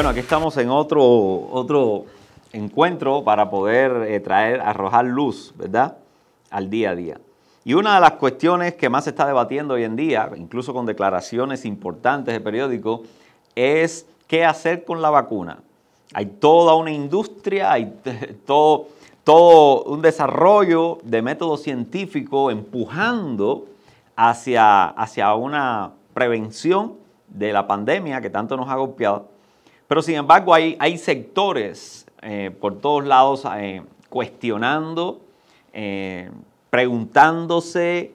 Bueno, aquí estamos en otro, otro encuentro para poder eh, traer, arrojar luz, ¿verdad? Al día a día. Y una de las cuestiones que más se está debatiendo hoy en día, incluso con declaraciones importantes de periódicos, es qué hacer con la vacuna. Hay toda una industria, hay todo, todo un desarrollo de método científico empujando hacia, hacia una prevención de la pandemia que tanto nos ha golpeado. Pero sin embargo hay, sectores eh, por todos lados eh, cuestionando, eh, preguntándose,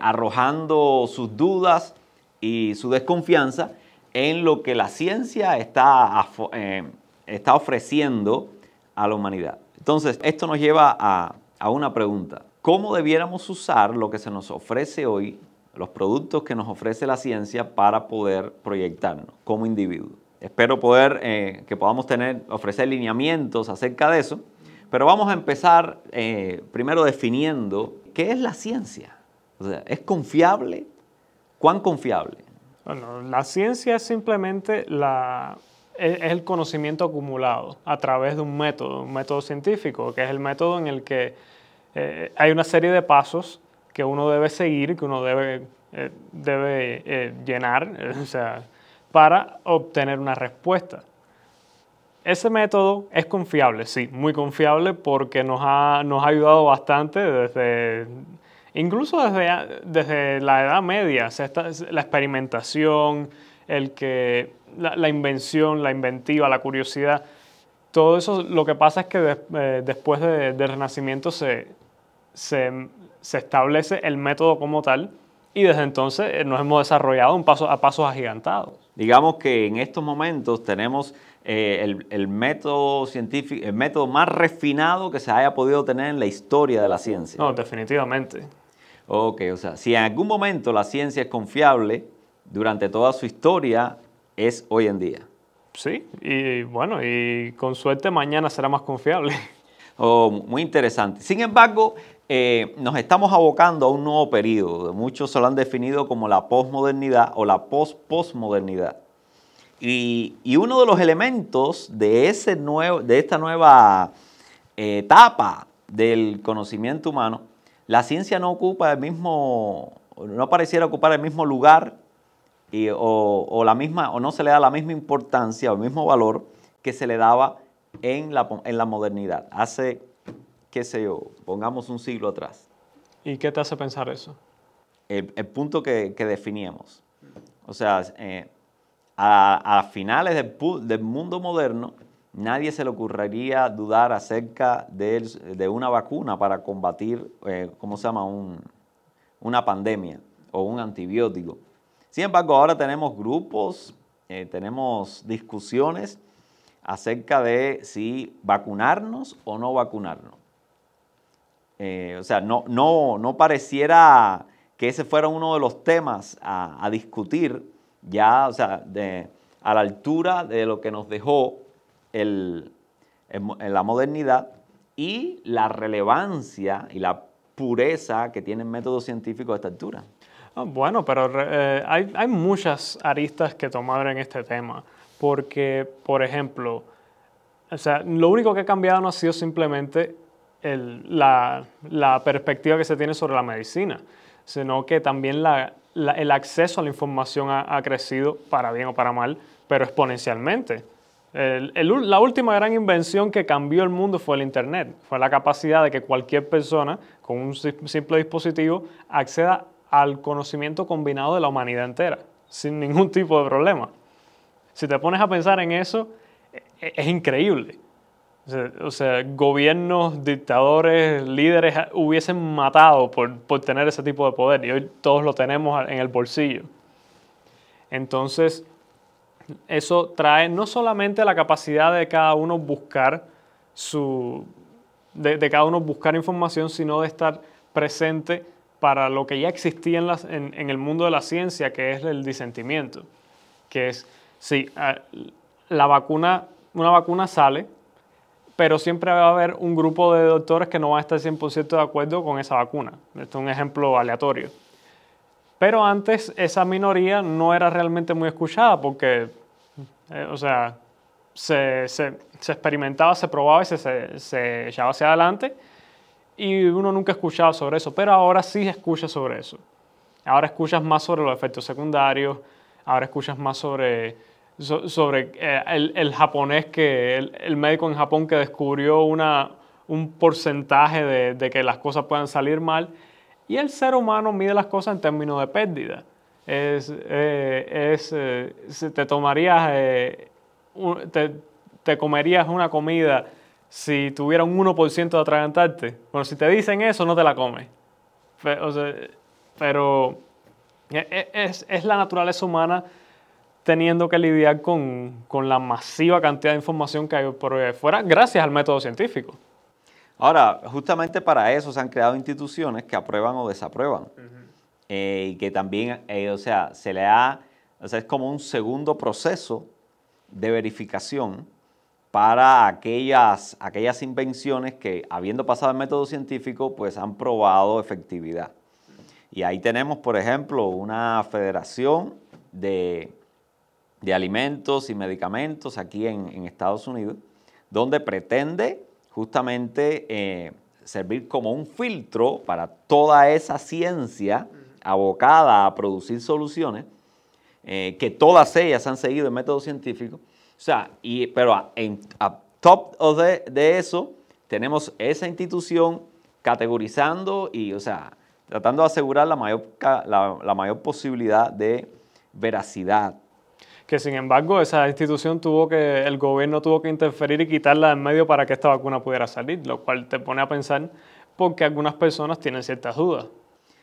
arrojando sus dudas y su desconfianza en lo que la ciencia está, está ofreciendo a la humanidad. Entonces, esto nos lleva a, a una pregunta. ¿Cómo debiéramos usar lo que se nos ofrece hoy, los productos que nos ofrece la ciencia para poder proyectarnos como individuos? Espero poder, eh, que podamos tener, ofrecer lineamientos acerca de eso, pero vamos a empezar eh, primero definiendo qué es la ciencia. O sea, ¿es confiable? ¿Cuán confiable? Bueno, la ciencia es simplemente la, es el conocimiento acumulado a través de un método, un método científico, que es el método en el que eh, hay una serie de pasos que uno debe seguir, que uno debe, debe llenar, o sea, para obtener una respuesta. Ese método es confiable, sí, muy confiable porque nos ha, nos ha ayudado bastante desde, incluso desde, desde la Edad Media, la experimentación, el que, la, invención, la inventiva, la curiosidad, todo eso lo que pasa es que eh, después del Renacimiento se, se, se, establece el método como tal y desde entonces eh, nos hemos desarrollado un paso, a pasos agigantados. Digamos que en estos momentos tenemos eh, el, método científico, el método más refinado que se haya podido tener en la historia de la ciencia. No, definitivamente. Ok, o sea, si en algún momento la ciencia es confiable, durante toda su historia es hoy en día. Sí, y bueno, y con suerte mañana será más confiable. Muy interesante. Sin embargo, eh, nos estamos abocando a un nuevo periodo. Muchos se lo han definido como la posmodernidad o la post-postmodernidad. Y, uno de los elementos de, ese nuevo, de esta nueva eh, etapa del conocimiento humano, la ciencia no ocupa el mismo, no pareciera ocupar el mismo lugar o, la misma, o no se le da la misma importancia o el mismo valor que se le daba en la, en la modernidad. Hace qué sé yo, pongamos un siglo atrás. ¿Y qué te hace pensar eso? El, punto que, definíamos. O sea, eh, a, finales del, mundo moderno, nadie se le ocurriría dudar acerca de, una vacuna para combatir, eh, ¿cómo se llama?, una pandemia o un antibiótico. Sin embargo, ahora tenemos grupos, eh, tenemos discusiones acerca de si vacunarnos o no vacunarnos. Eh, o sea, no, no, no pareciera que ese fuera uno de los temas a, discutir ya, o sea, a la altura de lo que nos dejó el, en la modernidad y la relevancia y la pureza que tiene el método científico a esta altura. Ah, bueno, pero eh, hay, hay, muchas aristas que tomar en este tema, porque, por ejemplo, o sea, lo único que ha cambiado no ha sido simplemente la, perspectiva que se tiene sobre la medicina, sino que también el acceso a la información ha, crecido, para bien o para mal, pero exponencialmente. la última gran invención que cambió el mundo fue el Internet, fue la capacidad de que cualquier persona con un simple dispositivo acceda al conocimiento combinado de la humanidad entera, sin ningún tipo de problema. Si te pones a pensar en eso, e, e, es increíble. O sea, gobiernos, dictadores, líderes hubiesen matado por, tener ese tipo de poder y hoy todos lo tenemos en el bolsillo. Entonces, eso trae no solamente la capacidad de cada uno buscar su, de, cada uno buscar información, sino de estar presente para lo que ya existía en, en, el mundo de la ciencia, que es el disentimiento, que es, si la vacuna, una vacuna sale, pero siempre va a haber un grupo de doctores que no van a estar 100% de acuerdo con esa vacuna. Esto es un ejemplo aleatorio. Pero antes esa minoría no era realmente muy escuchada porque, eh, o sea, se, experimentaba, se probaba y se, se, echaba hacia adelante y uno nunca escuchaba sobre eso, pero ahora sí escucha sobre eso. Ahora escuchas más sobre los efectos secundarios, ahora escuchas más sobre, sobre eh, el, japonés, que el, médico en Japón que descubrió una, un porcentaje de, que las cosas puedan salir mal. Y el ser humano mide las cosas en términos de pérdida. Es, eh, es eh, te tomarías, te, te, comerías una comida si tuviera un 1% de atragantarte. Bueno, si te dicen eso, no te la comes. Pero e, es, es, la naturaleza humana teniendo que lidiar con, con, la masiva cantidad de información que hay por ahí fuera, gracias al método científico. Ahora, justamente para eso se han creado instituciones que aprueban o desaprueban. Eh, y que también, eh, o sea, se le ha, o sea, es como un segundo proceso de verificación para aquellas, aquellas invenciones que, habiendo pasado el método científico, pues han probado efectividad. Y ahí tenemos, por ejemplo, una federación de, alimentos y medicamentos aquí en, Estados Unidos, donde pretende justamente eh, servir como un filtro para toda esa ciencia abocada a producir soluciones, eh, que todas ellas han seguido el método científico. O sea, y, pero a, top de, de eso tenemos esa institución categorizando y, o sea, tratando de asegurar la mayor, la, mayor posibilidad de veracidad. Que sin embargo esa institución tuvo que, el gobierno tuvo que interferir y quitarla en medio para que esta vacuna pudiera salir, lo cual te pone a pensar porque algunas personas tienen ciertas dudas.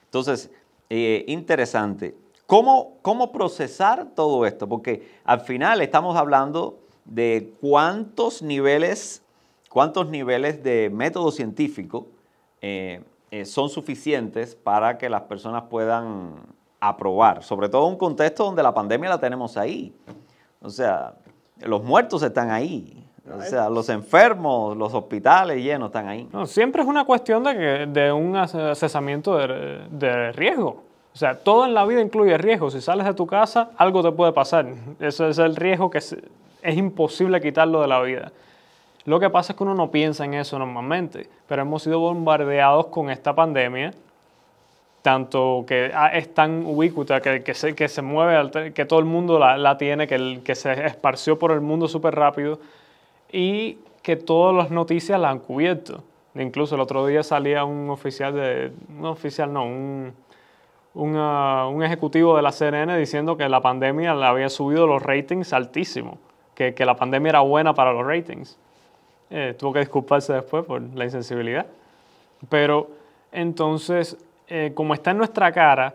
Entonces, eh, interesante. ¿Cómo, ¿Cómo procesar todo esto? Porque al final estamos hablando de cuántos niveles, cuántos niveles de método científico eh, eh, son suficientes para que las personas puedan aprobar, sobre todo en un contexto donde la pandemia la tenemos ahí. O sea, los muertos están ahí. O sea, los enfermos, los hospitales llenos están ahí. No, siempre es una cuestión de, que, de un asesamiento de, de, riesgo. O sea, todo en la vida incluye riesgo. Si sales de tu casa, algo te puede pasar. Ese es el riesgo que es, es imposible quitarlo de la vida. Lo que pasa es que uno no piensa en eso normalmente, pero hemos sido bombardeados con esta pandemia, tanto que ah, es tan ubicuita, que, que, se, que se mueve, que todo el mundo la, tiene, que, que se esparció por el mundo súper rápido y que todas las noticias la han cubierto. Incluso el otro día salía un oficial de, un oficial no, un, un, ejecutivo de la CNN diciendo que la pandemia le había subido los ratings altísimo, que, que la pandemia era buena para los ratings. Eh, tuvo que disculparse después por la insensibilidad. Pero entonces, eh, como está en nuestra cara,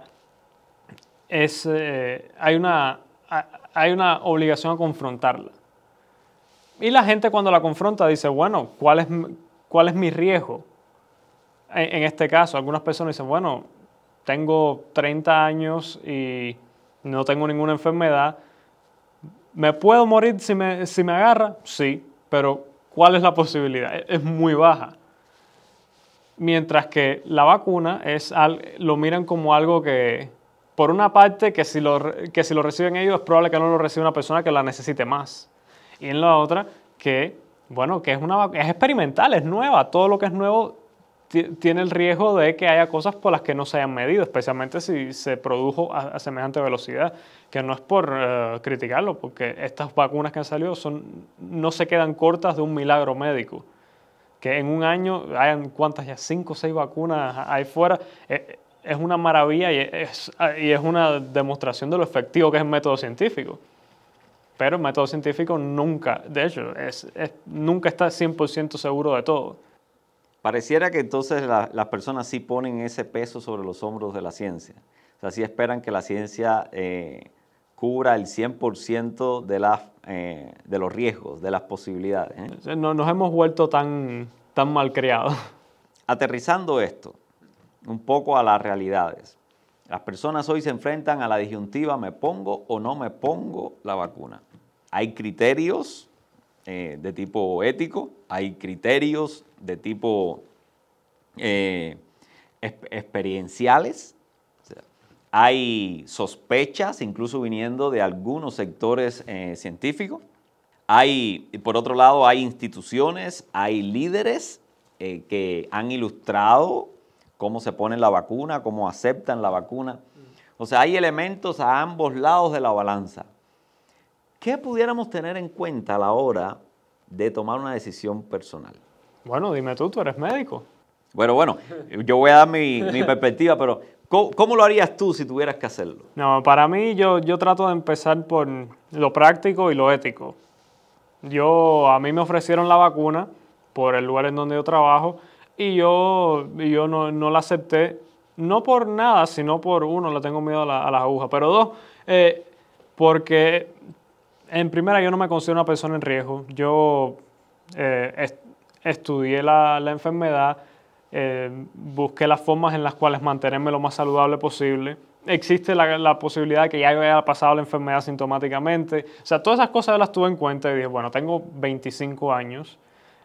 es, eh, hay, una, hay una obligación a confrontarla. Y la gente cuando la confronta dice, bueno, ¿cuál es, cuál es mi riesgo? En, en este caso, algunas personas dicen, bueno, tengo 30 años y no tengo ninguna enfermedad. ¿Me puedo morir si me, si me agarra? Sí, pero ¿Cuál es la posibilidad? Es muy baja. Mientras que la vacuna es, lo miran como algo que, por una parte, que si, lo, que si lo reciben ellos es probable que no lo reciba una persona que la necesite más. Y en la otra, que, bueno, que es, una, es experimental, es nueva. Todo lo que es nuevo tiene el riesgo de que haya cosas por las que no se hayan medido, especialmente si se produjo a, semejante velocidad, que no es por eh, criticarlo, porque estas vacunas que han salido son, no se quedan cortas de un milagro médico. Que en un año hayan cuántas ya, cinco o seis vacunas ahí fuera, eh, es una maravilla y es, y es una demostración de lo efectivo que es el método científico. Pero el método científico nunca, de hecho, es, nunca está 100% seguro de todo. Pareciera que entonces las personas sí ponen ese peso sobre los hombros de la ciencia. O sea, sí esperan que la ciencia eh, cubra el 100% de, las, eh, de los riesgos, de las posibilidades. ¿eh? Nos hemos vuelto tan, tan mal creados. Aterrizando esto un poco a las realidades. Las personas hoy se enfrentan a la disyuntiva, ¿me pongo o no me pongo la vacuna? Hay criterios de tipo ético, hay criterios de tipo eh, experienciales. Hay sospechas, incluso viniendo de algunos sectores eh, científicos. Hay, por otro lado, hay instituciones, hay líderes eh, que han ilustrado cómo se pone la vacuna, cómo aceptan la vacuna. O sea, hay elementos a ambos lados de la balanza. ¿Qué pudiéramos tener en cuenta a la hora de tomar una decisión personal? Bueno, dime tú, tú eres médico. Bueno, bueno, yo voy a dar mi, perspectiva, pero ¿cómo, lo harías tú si tuvieras que hacerlo? No, para mí yo, yo trato de empezar por lo práctico y lo ético. Yo, a mí me ofrecieron la vacuna por el lugar en donde yo trabajo y yo, yo no, la acepté, no por nada, sino por uno, le tengo miedo a, la, las agujas, pero dos, eh, porque en primera yo no me considero una persona en riesgo, yo eh, estudié la enfermedad, eh, busqué las formas en las cuales mantenerme lo más saludable posible. Existe la, posibilidad de que ya haya pasado la enfermedad sintomáticamente. O sea, todas esas cosas las tuve en cuenta y dije, bueno, tengo 25 años,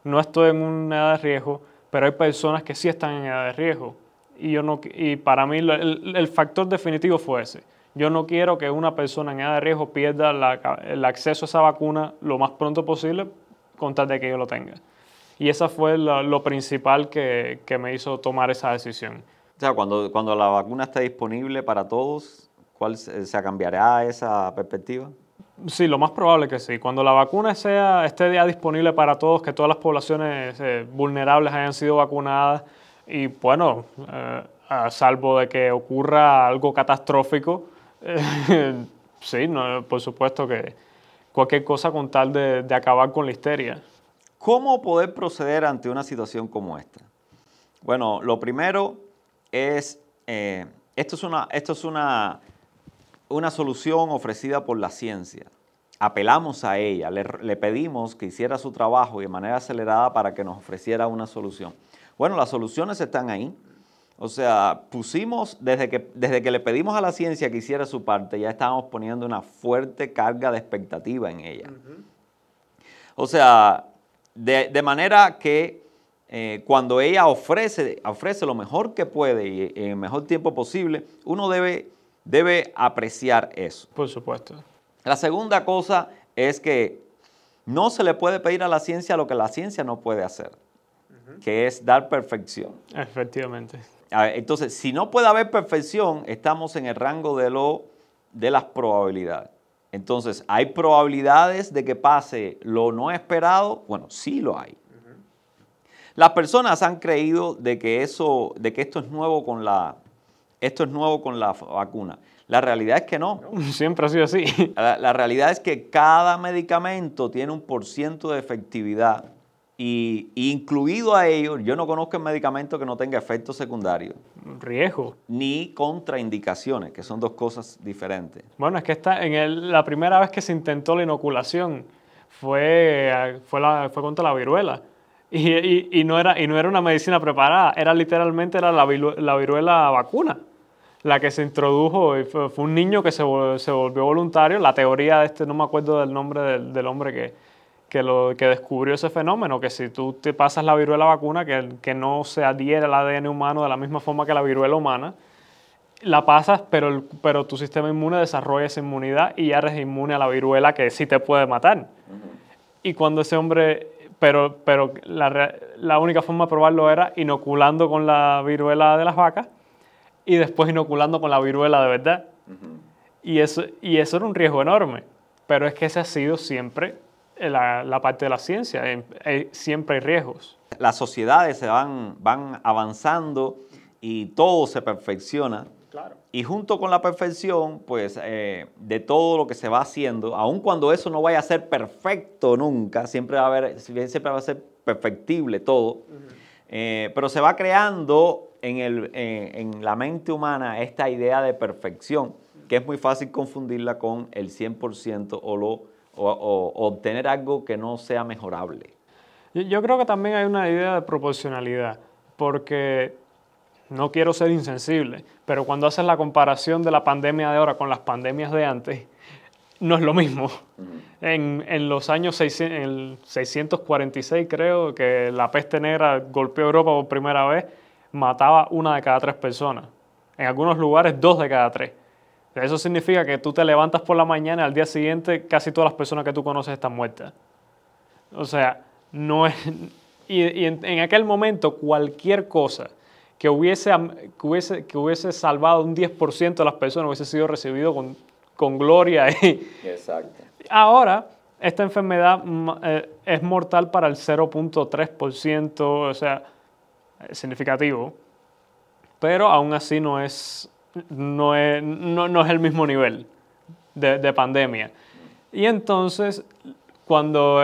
no estoy en una edad de riesgo, pero hay personas que sí están en edad de riesgo. Y, yo no, y para mí el, factor definitivo fue ese. Yo no quiero que una persona en edad de riesgo pierda el acceso a esa vacuna lo más pronto posible con tal de que yo lo tenga. Y esa fue lo, principal que, que, me hizo tomar esa decisión. O sea, cuando, cuando la vacuna esté disponible para todos, ¿cuál se, se cambiará esa perspectiva? Sí, lo más probable que sí. Cuando la vacuna sea, esté ya disponible para todos, que todas las poblaciones eh, vulnerables hayan sido vacunadas y bueno, eh, a salvo de que ocurra algo catastrófico, eh, sí, no, por supuesto que cualquier cosa con tal de, de, acabar con la histeria. ¿Cómo poder proceder ante una situación como esta? Bueno, lo primero es, esto es una, esto es una una solución ofrecida por la ciencia. Apelamos a ella, le, pedimos que hiciera su trabajo y de manera acelerada para que nos ofreciera una solución. Bueno, las soluciones están ahí. O sea, pusimos, desde que, desde que le pedimos a la ciencia que hiciera su parte, ya estábamos poniendo una fuerte carga de expectativa en ella. O sea, de, manera que eh, cuando ella ofrece, ofrece lo mejor que puede y en el mejor tiempo posible, uno debe debe apreciar eso. Por supuesto. La segunda cosa es que no se le puede pedir a la ciencia lo que la ciencia no puede hacer, que es dar perfección. Efectivamente. Entonces, si no puede haber perfección, estamos en el rango de, lo, de las probabilidades. Entonces, ¿hay probabilidades de que pase lo no esperado? Bueno, sí lo hay. Las personas han creído de que, eso, de que esto es nuevo con la, esto es nuevo con la vacuna. La realidad es que no. Siempre ha sido así. La, realidad es que cada medicamento tiene un por ciento de efectividad y, incluido a ello, yo no conozco un medicamento que no tenga efectos secundarios. Riesgo. Ni contraindicaciones, que son dos cosas diferentes. Bueno, es que está en la primera vez que se intentó la inoculación fue, fue, la, fue contra la viruela. Y, y, no era, y no era una medicina preparada, era literalmente era la, la viruela vacuna la que se introdujo. Y fue, un niño que se, se, volvió voluntario. La teoría de este, no me acuerdo del nombre del, del hombre que, que, lo, que descubrió ese fenómeno, que si tú te pasas la viruela vacuna, que, que no se adhiere al ADN humano de la misma forma que la viruela humana, la pasas, pero, pero tu sistema inmune desarrolla esa inmunidad y ya eres inmune a la viruela que sí te puede matar. Y cuando ese hombre pero, pero la, la, única forma de probarlo era inoculando con la viruela de las vacas y después inoculando con la viruela de verdad. y, eso, y eso era un riesgo enorme, pero es que ese ha sido siempre la, la parte de la ciencia, siempre hay riesgos. Las sociedades se van, van avanzando y todo se perfecciona. Y junto con la perfección, pues eh, de todo lo que se va haciendo, aun cuando eso no vaya a ser perfecto nunca, siempre va a, haber, siempre va a ser perfectible todo, eh, pero se va creando en, el, en, la mente humana esta idea de perfección, que es muy fácil confundirla con el 100% o, lo, o obtener algo que no sea mejorable. Yo creo que también hay una idea de proporcionalidad, porque no quiero ser insensible, pero cuando haces la comparación de la pandemia de ahora con las pandemias de antes, no es lo mismo. En, en los años 600, en 646 creo que la peste negra golpeó Europa por primera vez, mataba una de cada tres personas. En algunos lugares dos de cada tres. Eso significa que tú te levantas por la mañana y al día siguiente casi todas las personas que tú conoces están muertas. O sea, no es... Y, en, aquel momento cualquier cosa que hubiese, que hubiese, que hubiese salvado un 10% de las personas hubiese sido recibido con, con gloria. Exacto. Ahora, esta enfermedad eh, es mortal para el 0.3%, o sea, es significativo, pero aún así no es, no es, no, es el mismo nivel de, de pandemia. Y entonces, cuando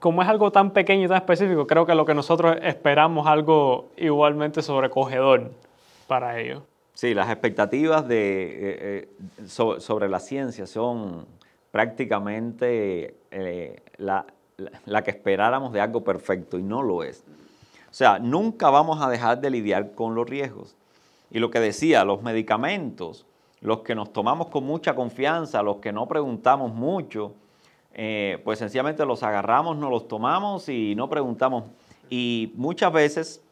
como es algo tan pequeño y tan específico, creo que lo que nosotros esperamos algo igualmente sobrecogedor para ello. Sí, las expectativas de, eh, eh, sobre la ciencia son prácticamente eh, la, que esperáramos de algo perfecto y no lo es. O sea, nunca vamos a dejar de lidiar con los riesgos. Y lo que decía, los medicamentos, los que nos tomamos con mucha confianza, los que no preguntamos mucho, eh, pues sencillamente los agarramos, nos los tomamos y no preguntamos. Y muchas veces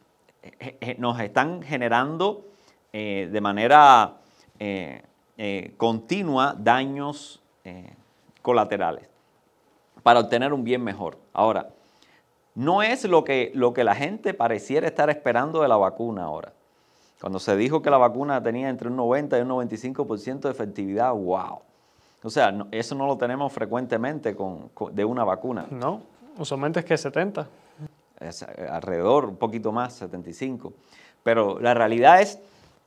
eh, nos están generando de manera continua daños colaterales para obtener un bien mejor. Ahora, no es lo que, lo que la gente pareciera estar esperando de la vacuna ahora. Cuando se dijo que la vacuna tenía entre un 90 y un 95% de efectividad, wow. O sea, eso no lo tenemos frecuentemente con, de una vacuna. No, usualmente es que 70. Es alrededor, un poquito más, 75. Pero la realidad es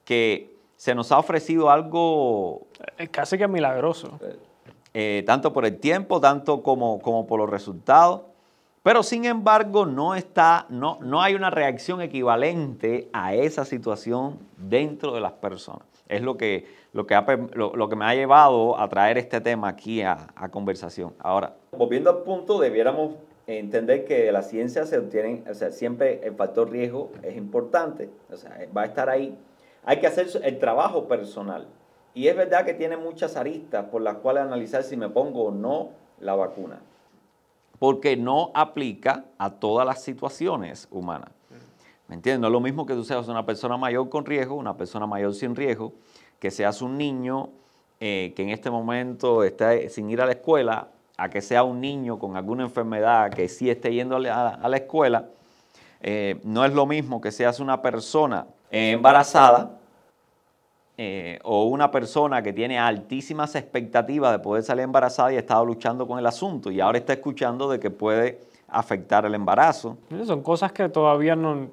que se nos ha ofrecido algo... Casi que milagroso. Eh, tanto por el tiempo, tanto como, como por los resultados. Pero sin embargo, no, está, no, no hay una reacción equivalente a esa situación dentro de las personas. Es lo que, lo que, lo, que me ha llevado a traer este tema aquí a, conversación. Ahora, volviendo al punto, debiéramos entender que la ciencia se obtiene, o sea, siempre el factor riesgo es importante, o sea, va a estar ahí. Hay que hacer el trabajo personal. Y es verdad que tiene muchas aristas por las cuales analizar si me pongo o no la vacuna. Porque no aplica a todas las situaciones humanas. ¿Me entiendes? No es lo mismo que tú seas una persona mayor con riesgo, una persona mayor sin riesgo, que seas un niño eh, que en este momento está sin ir a la escuela, a que sea un niño con alguna enfermedad que sí esté yendo a la, escuela. Eh, no es lo mismo que seas una persona embarazada eh, o una persona que tiene altísimas expectativas de poder salir embarazada y ha estado luchando con el asunto y ahora está escuchando de que puede afectar el embarazo. Son cosas que todavía no,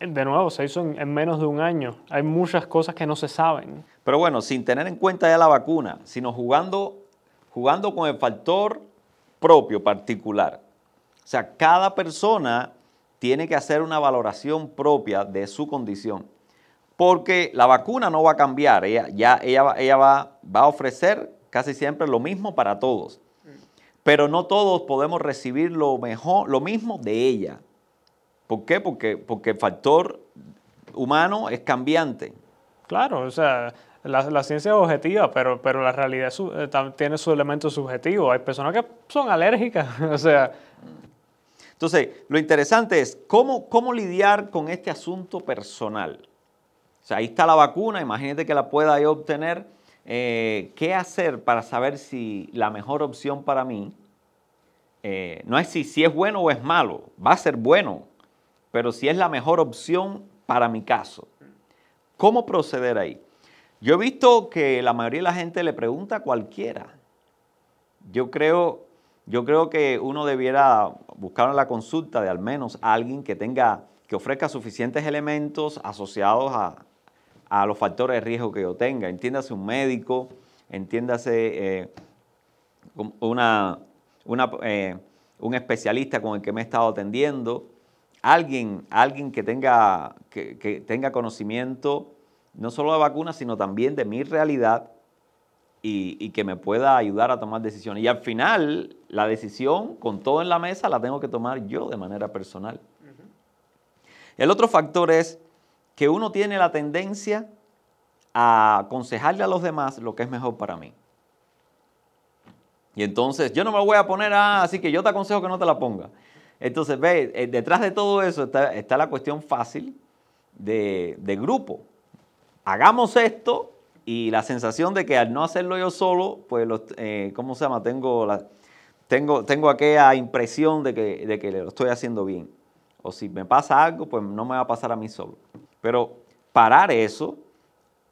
de nuevo, se hizo en, menos de un año. Hay muchas cosas que no se saben. Pero bueno, sin tener en cuenta ya la vacuna, sino jugando, jugando con el factor propio, particular. O sea, cada persona tiene que hacer una valoración propia de su condición porque la vacuna no va a cambiar, ella, ya, ella, ella va, va, a ofrecer casi siempre lo mismo para todos, pero no todos podemos recibir lo, mejor, lo mismo de ella. ¿Por qué? Porque, porque el factor humano es cambiante. Claro, o sea, la, ciencia es objetiva, pero, pero la realidad eh, tiene su elemento subjetivo. Hay personas que son alérgicas, o sea... Entonces, lo interesante es cómo, cómo lidiar con este asunto personal. O sea, ahí está la vacuna, imagínate que la pueda yo obtener. Eh, ¿Qué hacer para saber si la mejor opción para mí eh, no es si, si es bueno o es malo? Va a ser bueno, pero si es la mejor opción para mi caso. ¿Cómo proceder ahí? Yo he visto que la mayoría de la gente le pregunta a cualquiera. Yo creo, yo creo que uno debiera buscar en la consulta de al menos alguien que tenga, que ofrezca suficientes elementos asociados a, a los factores de riesgo que yo tenga. Entiéndase un médico, entiéndase eh, una, eh, un especialista con el que me he estado atendiendo, alguien, alguien que, tenga, que, tenga conocimiento no solo de vacunas, sino también de mi realidad y, y, que me pueda ayudar a tomar decisiones. Y al final, la decisión, con todo en la mesa, la tengo que tomar yo de manera personal. El otro factor es que uno tiene la tendencia a aconsejarle a los demás lo que es mejor para mí. Y entonces, yo no me voy a poner, a, así que yo te aconsejo que no te la ponga. Entonces, ve, eh, detrás de todo eso está, la cuestión fácil de, grupo. Hagamos esto y la sensación de que al no hacerlo yo solo, pues, eh, ¿cómo se llama? Tengo la, tengo, tengo aquella impresión de que, de que lo estoy haciendo bien. O si me pasa algo, pues no me va a pasar a mí solo. Pero parar eso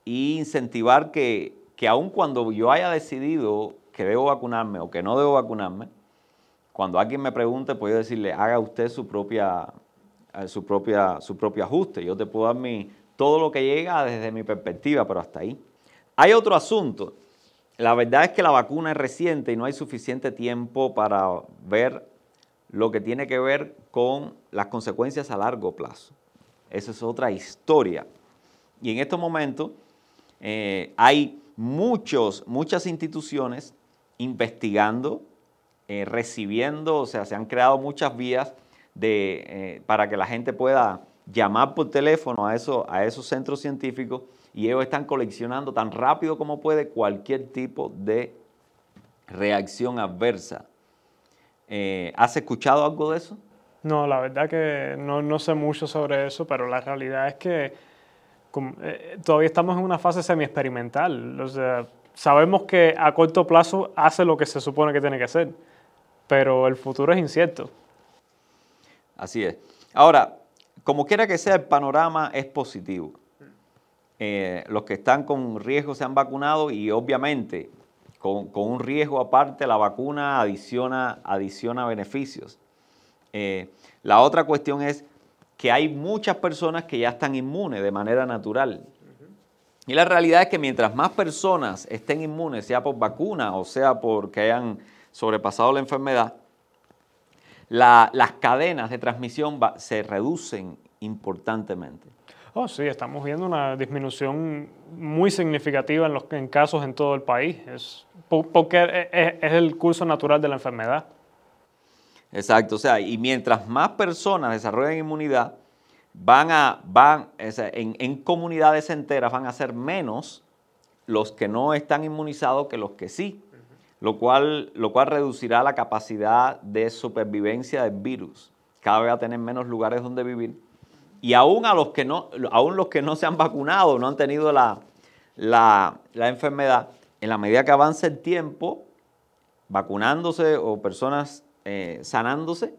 e incentivar que, que aun cuando yo haya decidido que debo vacunarme o que no debo vacunarme, cuando alguien me pregunte, puedo decirle, haga usted su propia, eh, su propia, su propio ajuste. Yo te puedo dar mi, todo lo que llega desde mi perspectiva, pero hasta ahí. Hay otro asunto. La verdad es que la vacuna es reciente y no hay suficiente tiempo para ver lo que tiene que ver con las consecuencias a largo plazo. Esa es otra historia. Y en estos momentos eh, hay muchos, muchas instituciones investigando eh, recibiendo, o sea, se han creado muchas vías de, eh, para que la gente pueda llamar por teléfono a, eso, a esos centros científicos y ellos están coleccionando tan rápido como puede cualquier tipo de reacción adversa. ¿Has escuchado algo de eso? No, la verdad que no, no sé mucho sobre eso, pero la realidad es que todavía estamos en una fase semi-experimental. O sea, sabemos que a corto plazo hace lo que se supone que tiene que hacer pero el futuro es incierto. Así es. Ahora, como quiera que sea, el panorama es positivo. Eh, los que están con riesgo se han vacunado y obviamente con, un riesgo aparte la vacuna adiciona, adiciona beneficios. Eh, la otra cuestión es que hay muchas personas que ya están inmunes de manera natural. Y la realidad es que mientras más personas estén inmunes, sea por vacuna o sea porque hayan sobrepasado la enfermedad, las cadenas de transmisión se reducen importantemente. Oh, sí, estamos viendo una disminución muy significativa en los casos en todo el país. Es porque es, el curso natural de la enfermedad. Exacto, o sea, y mientras más personas desarrollen inmunidad, van a, van, en, en comunidades enteras van a ser menos los que no están inmunizados que los que sí lo cual, lo cual reducirá la capacidad de supervivencia del virus. Cada vez va a tener menos lugares donde vivir. Y aún, a los, que no, aún los que no se han vacunado, no han tenido la, la, enfermedad, en la medida que avance el tiempo, vacunándose o personas eh, sanándose,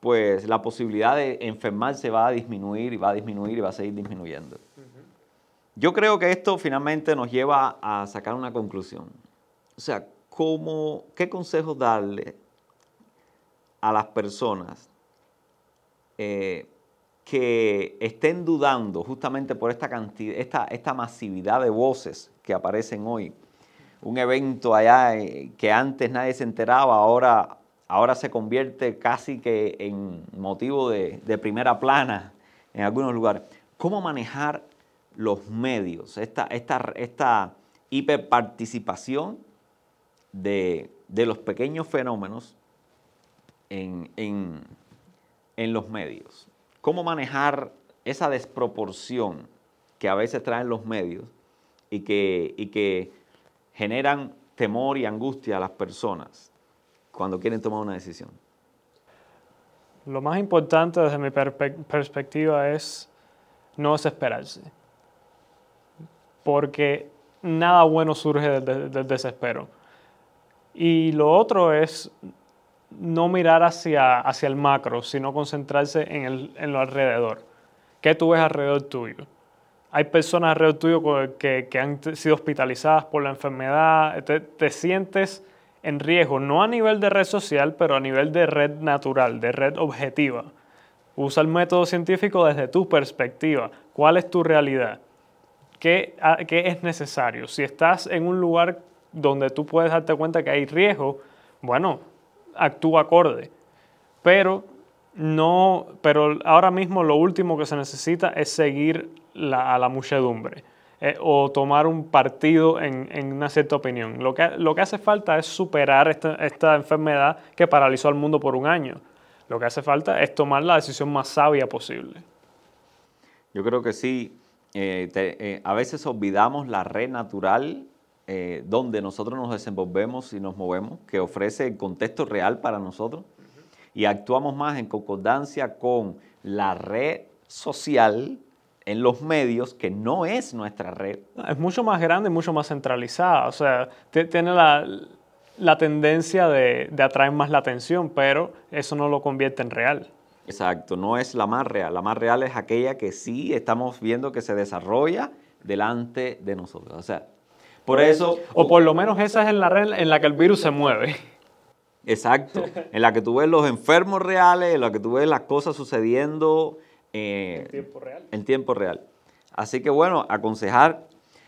pues la posibilidad de enfermarse va a disminuir y va a disminuir y va a seguir disminuyendo. Yo creo que esto finalmente nos lleva a sacar una conclusión. O sea, qué consejos darle a las personas eh, que estén dudando justamente por esta cantidad, esta, esta masividad de voces que aparecen hoy. Un evento allá eh, que antes nadie se enteraba, ahora, ahora se convierte casi que en motivo de, primera plana en algunos lugares. ¿Cómo manejar los medios, esta, esta, esta hiperparticipación de, los pequeños fenómenos en, los medios. Cómo manejar esa desproporción que a veces traen los medios y que, y que generan temor y angustia a las personas cuando quieren tomar una decisión. Lo más importante desde mi perspectiva es no desesperarse, porque nada bueno surge del desespero. Y lo otro es no mirar hacia, hacia el macro, sino concentrarse en, el, en lo alrededor. ¿Qué tú ves alrededor tuyo? Hay personas alrededor tuyo que, que han sido hospitalizadas por la enfermedad. Te, te, sientes en riesgo, no a nivel de red social, pero a nivel de red natural, de red objetiva. Usa el método científico desde tu perspectiva. ¿Cuál es tu realidad? ¿Qué, qué es necesario? Si estás en un lugar donde tú puedes darte cuenta que hay riesgo, bueno, actúa acorde. Pero no, pero ahora mismo lo último que se necesita es seguir a la muchedumbre eh, o tomar un partido en, una cierta opinión. Lo que, lo que hace falta es superar esta, enfermedad que paralizó al mundo por un año. Lo que hace falta es tomar la decisión más sabia posible. Yo creo que sí. Eh, eh, a veces olvidamos la red natural eh, donde nosotros nos desenvolvemos y nos movemos, que ofrece el contexto real para nosotros, y actuamos más en concordancia con la red social en los medios, que no es nuestra red. Es mucho más grande y mucho más centralizada. O sea, tiene la, la tendencia de, de atraer más la atención, pero eso no lo convierte en real. Exacto, no es la más real. La más real es aquella que sí estamos viendo que se desarrolla delante de nosotros. O sea, por eso... O por lo menos esa es en la red en la que el virus se mueve. Exacto, en la que tú ves los enfermos reales, en la que tú ves las cosas sucediendo eh, en tiempo real. En tiempo real. Así que bueno, aconsejar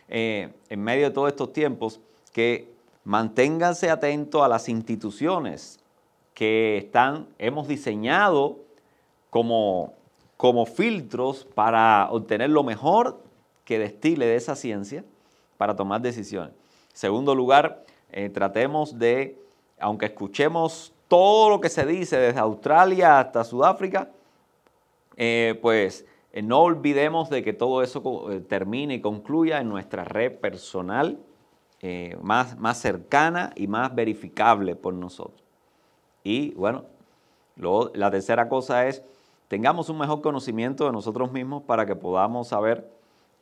eh, en medio de todos estos tiempos que manténganse atentos a las instituciones que están, hemos diseñado como, como filtros para obtener lo mejor que destile de esa ciencia para tomar decisiones. Segundo lugar, eh, tratemos de, aunque escuchemos todo lo que se dice desde Australia hasta Sudáfrica, eh, pues eh, no olvidemos de que todo eso termine y concluya en nuestra red personal más, más cercana y más verificable por nosotros. Y bueno, la tercera cosa es tengamos un mejor conocimiento de nosotros mismos para que podamos saber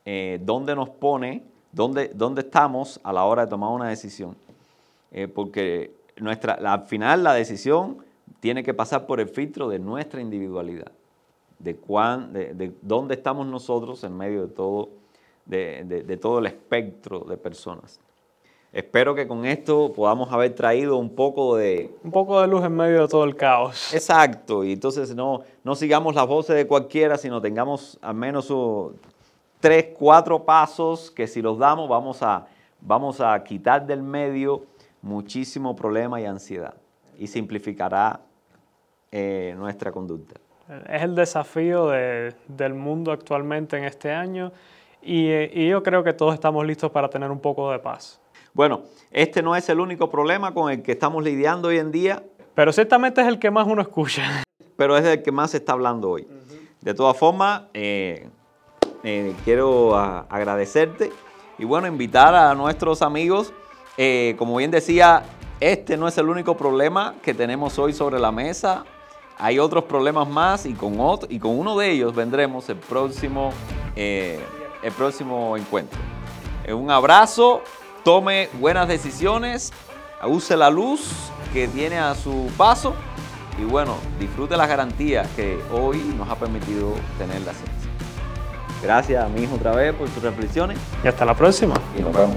eh, dónde nos pone, dónde, dónde estamos a la hora de tomar una decisión. Eh, porque nuestra, al final la decisión tiene que pasar por el filtro de nuestra individualidad, de, cuán, de, dónde estamos nosotros en medio de todo, de todo el espectro de personas. Espero que con esto podamos haber traído un poco de... Un poco de luz en medio de todo el caos. Exacto, y entonces no, no sigamos las voces de cualquiera, sino tengamos al menos tres, cuatro pasos que si los damos vamos a, vamos a quitar del medio muchísimo problema y ansiedad y simplificará eh, nuestra conducta. Es el desafío del mundo actualmente en este año y, y yo creo que todos estamos listos para tener un poco de paz. Bueno, este no es el único problema con el que estamos lidiando hoy en día. Pero ciertamente es el que más uno escucha. Pero es el que más se está hablando hoy. De todas formas, eh, eh, quiero agradecerte y bueno, invitar a nuestros amigos. Eh, como bien decía, este no es el único problema que tenemos hoy sobre la mesa. Hay otros problemas más y con, otro, y con uno de ellos vendremos el próximo, el próximo encuentro. Un abrazo tome buenas decisiones, use la luz que tiene a su paso y bueno, disfrute las garantías que hoy nos ha permitido tener la ciencia. Gracias a mi hijo otra vez por sus reflexiones. Y hasta la próxima. Y nos vemos.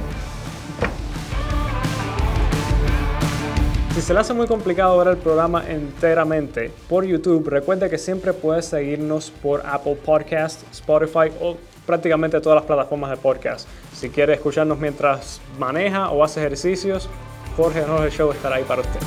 Si se le hace muy complicado ver el programa enteramente por YouTube, recuerde que siempre puedes seguirnos por Apple Podcast, Spotify o prácticamente todas las plataformas de podcast. Si quiere escucharnos mientras maneja o hace ejercicios, Jorge Jorge Show estará ahí para usted.